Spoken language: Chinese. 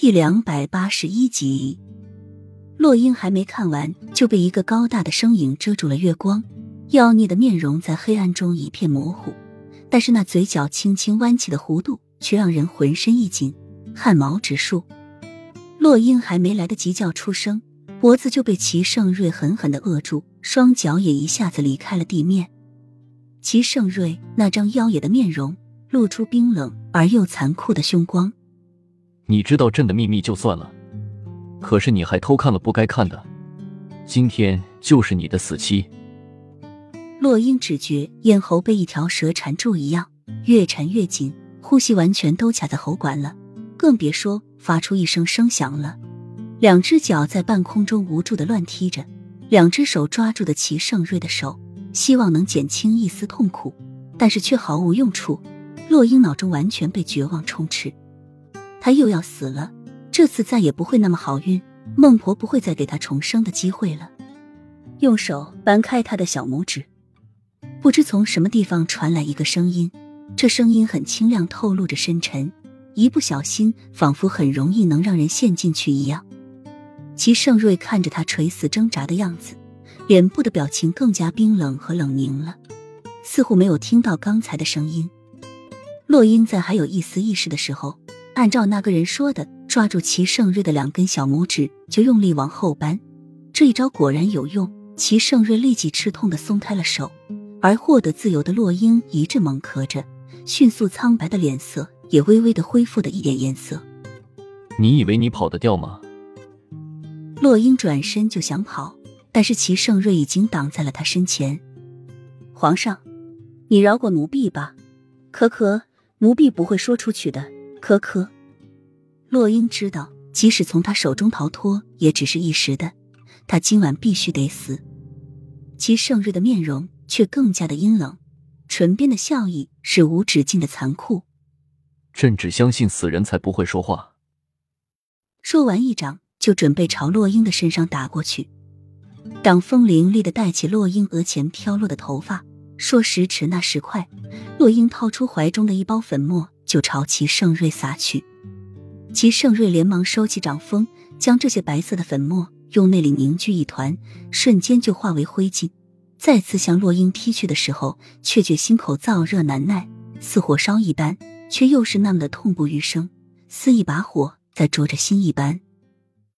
第两百八十一集，洛英还没看完，就被一个高大的身影遮住了月光，妖孽的面容在黑暗中一片模糊，但是那嘴角轻轻弯起的弧度，却让人浑身一紧，汗毛直竖。洛英还没来得及叫出声，脖子就被齐盛瑞狠狠的扼住，双脚也一下子离开了地面。齐盛瑞那张妖冶的面容，露出冰冷而又残酷的凶光。你知道朕的秘密就算了，可是你还偷看了不该看的，今天就是你的死期。洛英只觉咽喉被一条蛇缠住一样，越缠越紧，呼吸完全都卡在喉管了，更别说发出一声声响了。两只脚在半空中无助的乱踢着，两只手抓住的齐盛瑞的手，希望能减轻一丝痛苦，但是却毫无用处。洛英脑中完全被绝望充斥。他又要死了，这次再也不会那么好运，孟婆不会再给他重生的机会了。用手掰开他的小拇指，不知从什么地方传来一个声音，这声音很清亮，透露着深沉，一不小心仿佛很容易能让人陷进去一样。齐盛瑞看着他垂死挣扎的样子，脸部的表情更加冰冷和冷凝了，似乎没有听到刚才的声音。洛英在还有一丝意识的时候。按照那个人说的，抓住齐盛瑞的两根小拇指，就用力往后扳。这一招果然有用，齐盛瑞立即吃痛的松开了手，而获得自由的洛英一阵猛咳着，迅速苍白的脸色也微微的恢复了一点颜色。你以为你跑得掉吗？洛英转身就想跑，但是齐盛瑞已经挡在了他身前。皇上，你饶过奴婢吧，可可，奴婢不会说出去的。可可，洛英知道，即使从他手中逃脱，也只是一时的。他今晚必须得死。其盛日的面容却更加的阴冷，唇边的笑意是无止境的残酷。朕只相信死人才不会说话。说完，一掌就准备朝洛英的身上打过去。挡风凌厉的带起洛英额前飘落的头发，说时迟，那时快，洛英掏出怀中的一包粉末。就朝齐盛瑞撒去，齐盛瑞连忙收起掌风，将这些白色的粉末用内力凝聚一团，瞬间就化为灰烬。再次向洛英踢去的时候，却觉心口燥热难耐，似火烧一般，却又是那么的痛不欲生，似一把火在灼着心一般。